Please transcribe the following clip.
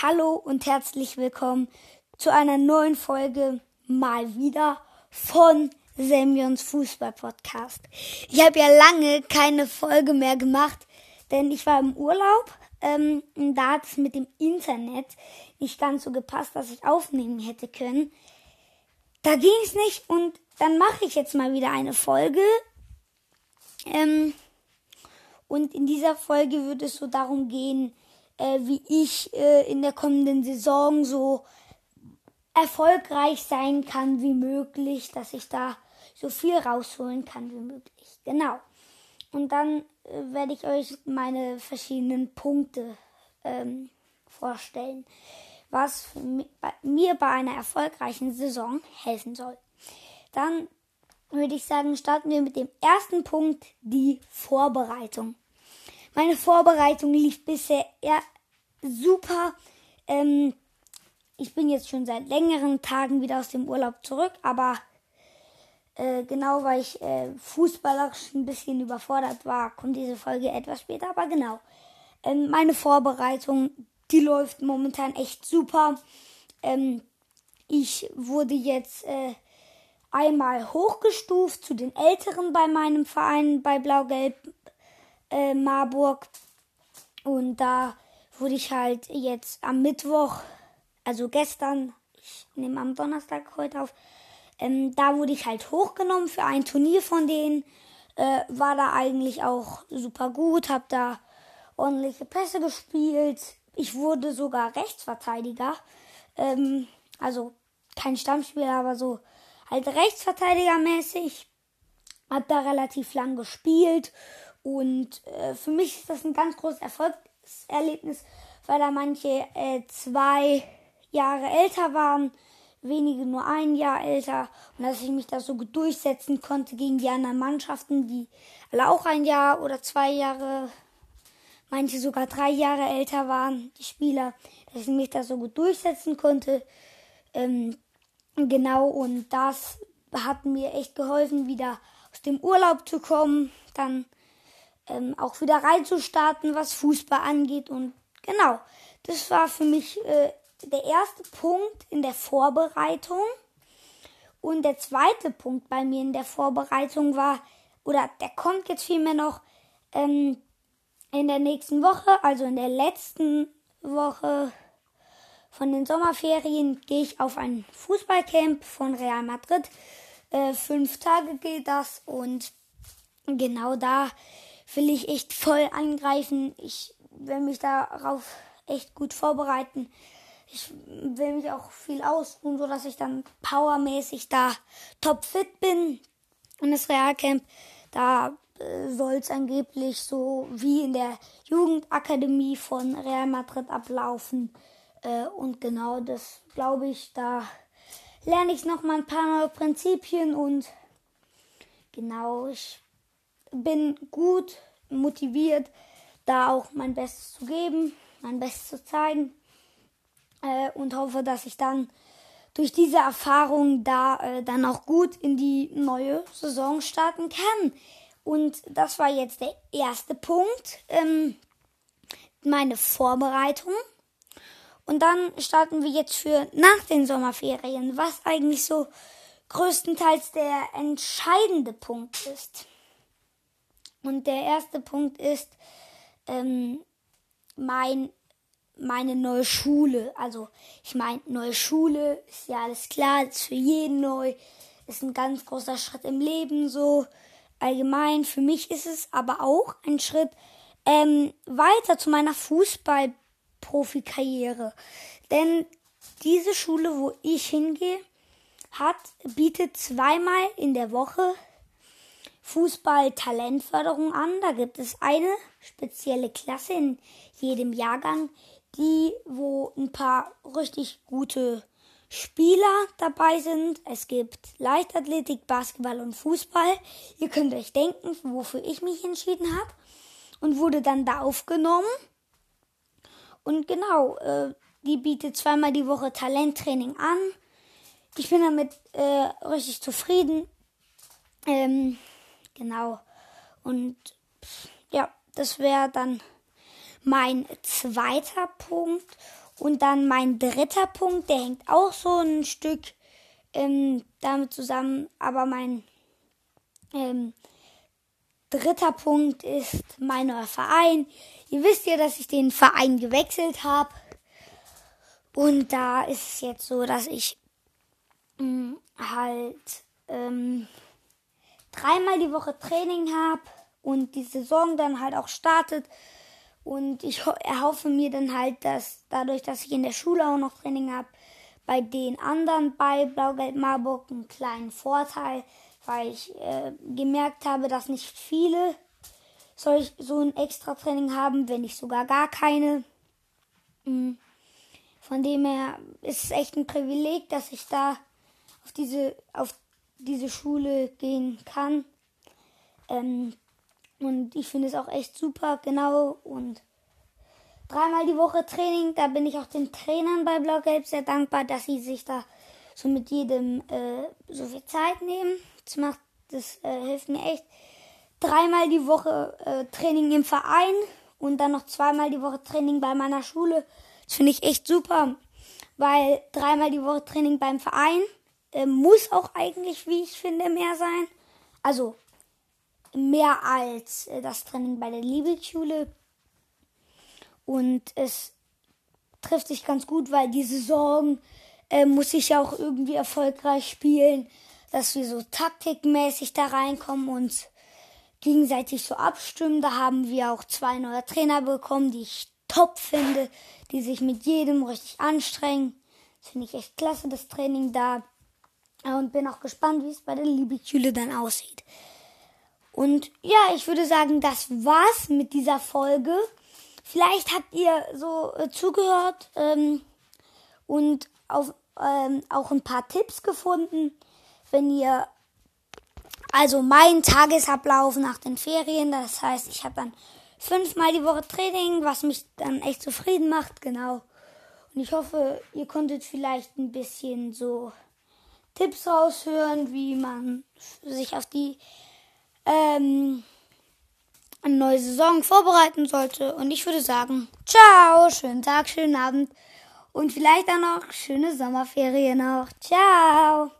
Hallo und herzlich willkommen zu einer neuen Folge mal wieder von Semyons Fußball Podcast. Ich habe ja lange keine Folge mehr gemacht, denn ich war im Urlaub. Ähm, da hat es mit dem Internet nicht ganz so gepasst, dass ich aufnehmen hätte können. Da ging es nicht und dann mache ich jetzt mal wieder eine Folge. Ähm, und in dieser Folge wird es so darum gehen, äh, wie ich äh, in der kommenden Saison so erfolgreich sein kann wie möglich, dass ich da so viel rausholen kann wie möglich. Genau. Und dann äh, werde ich euch meine verschiedenen Punkte ähm, vorstellen, was mir bei einer erfolgreichen Saison helfen soll. Dann würde ich sagen, starten wir mit dem ersten Punkt, die Vorbereitung. Meine Vorbereitung lief bisher super. Ähm, ich bin jetzt schon seit längeren Tagen wieder aus dem Urlaub zurück, aber äh, genau weil ich äh, fußballerisch ein bisschen überfordert war, kommt diese Folge etwas später, aber genau. Ähm, meine Vorbereitung, die läuft momentan echt super. Ähm, ich wurde jetzt äh, einmal hochgestuft zu den Älteren bei meinem Verein bei Blau-Gelb äh, Marburg. Und da wurde ich halt jetzt am Mittwoch, also gestern, ich nehme am Donnerstag heute auf, ähm, da wurde ich halt hochgenommen für ein Turnier von denen. Äh, war da eigentlich auch super gut, hab da ordentliche Pässe gespielt. Ich wurde sogar Rechtsverteidiger. Ähm, also kein Stammspieler, aber so halt Rechtsverteidigermäßig. Hab da relativ lang gespielt und äh, für mich ist das ein ganz großes Erfolgserlebnis, weil da manche äh, zwei Jahre älter waren, wenige nur ein Jahr älter und dass ich mich da so gut durchsetzen konnte gegen die anderen Mannschaften, die alle auch ein Jahr oder zwei Jahre, manche sogar drei Jahre älter waren, die Spieler, dass ich mich da so gut durchsetzen konnte. Ähm, genau, und das hat mir echt geholfen, wieder aus dem Urlaub zu kommen, dann ähm, auch wieder reinzustarten, was Fußball angeht. Und genau, das war für mich äh, der erste Punkt in der Vorbereitung. Und der zweite Punkt bei mir in der Vorbereitung war, oder der kommt jetzt vielmehr noch ähm, in der nächsten Woche, also in der letzten Woche von den Sommerferien, gehe ich auf ein Fußballcamp von Real Madrid. Äh, fünf Tage geht das und genau da will ich echt voll angreifen. Ich will mich darauf echt gut vorbereiten. Ich will mich auch viel ausruhen, so dass ich dann powermäßig da topfit bin. Und das Realcamp, da äh, soll es angeblich so wie in der Jugendakademie von Real Madrid ablaufen. Äh, und genau das glaube ich, da lerne ich noch mal ein paar neue Prinzipien und genau, ich bin gut motiviert, da auch mein Bestes zu geben, mein Bestes zu zeigen äh, und hoffe, dass ich dann durch diese Erfahrung da äh, dann auch gut in die neue Saison starten kann. Und das war jetzt der erste Punkt, ähm, meine Vorbereitung. Und dann starten wir jetzt für nach den Sommerferien, was eigentlich so größtenteils der entscheidende Punkt ist. Und der erste Punkt ist ähm, mein, meine neue Schule. Also ich meine, neue Schule ist ja alles klar, ist für jeden neu, ist ein ganz großer Schritt im Leben so. Allgemein, für mich ist es aber auch ein Schritt ähm, weiter zu meiner Fußballprofikarriere. Denn diese Schule, wo ich hingehe, hat, bietet zweimal in der Woche Fußball-Talentförderung an. Da gibt es eine spezielle Klasse in jedem Jahrgang, die, wo ein paar richtig gute Spieler dabei sind. Es gibt Leichtathletik, Basketball und Fußball. Ihr könnt euch denken, wofür ich mich entschieden habe. Und wurde dann da aufgenommen. Und genau, äh, die bietet zweimal die Woche Talenttraining an. Ich bin damit äh, richtig zufrieden. Ähm, Genau. Und ja, das wäre dann mein zweiter Punkt. Und dann mein dritter Punkt, der hängt auch so ein Stück ähm, damit zusammen. Aber mein ähm, dritter Punkt ist mein neuer Verein. Ihr wisst ja, dass ich den Verein gewechselt habe. Und da ist es jetzt so, dass ich mh, mm, halt ähm, dreimal die Woche Training habe und die Saison dann halt auch startet. Und ich erhoffe mir dann halt, dass dadurch, dass ich in der Schule auch noch Training habe, bei den anderen bei Blau-Gelb Marburg einen kleinen Vorteil, weil ich äh, gemerkt habe, dass nicht viele solch, so ein extra Training haben, wenn nicht sogar gar keine. Mhm. Von dem her ist es echt ein Privileg, dass ich da auf diese, auf diese Schule gehen kann. Ähm, und ich finde es auch echt super, genau. Und dreimal die Woche Training, da bin ich auch den Trainern bei Blau-Gelb sehr dankbar, dass sie sich da so mit jedem äh, so viel Zeit nehmen. Das macht, das äh, hilft mir echt. Dreimal die Woche äh, Training im Verein und dann noch zweimal die Woche Training bei meiner Schule. Das finde ich echt super, weil dreimal die Woche Training beim Verein äh, muss auch eigentlich, wie ich finde, mehr sein. Also mehr als äh, das Training bei der Liebelschule. Und es trifft sich ganz gut, weil die Saison äh, muss ich ja auch irgendwie erfolgreich spielen, dass wir so taktikmäßig da reinkommen und gegenseitig so abstimmen. Da haben wir auch zwei neue Trainer bekommen, die ich top finde, die sich mit jedem richtig anstrengen. Das finde ich echt klasse, das Training da. Und bin auch gespannt, wie es bei der Liebekühle dann aussieht. Und ja, ich würde sagen, das war's mit dieser Folge. Vielleicht habt ihr so äh, zugehört ähm, und auf, ähm, auch ein paar Tipps gefunden, wenn ihr also mein Tagesablauf nach den Ferien, das heißt, ich habe dann fünfmal die Woche Training, was mich dann echt zufrieden macht, genau. Und ich hoffe, ihr konntet vielleicht ein bisschen so Tipps raushören, wie man sich auf die ähm, eine neue Saison vorbereiten sollte. Und ich würde sagen, ciao, schönen Tag, schönen Abend und vielleicht dann noch schöne Sommerferien noch. Ciao.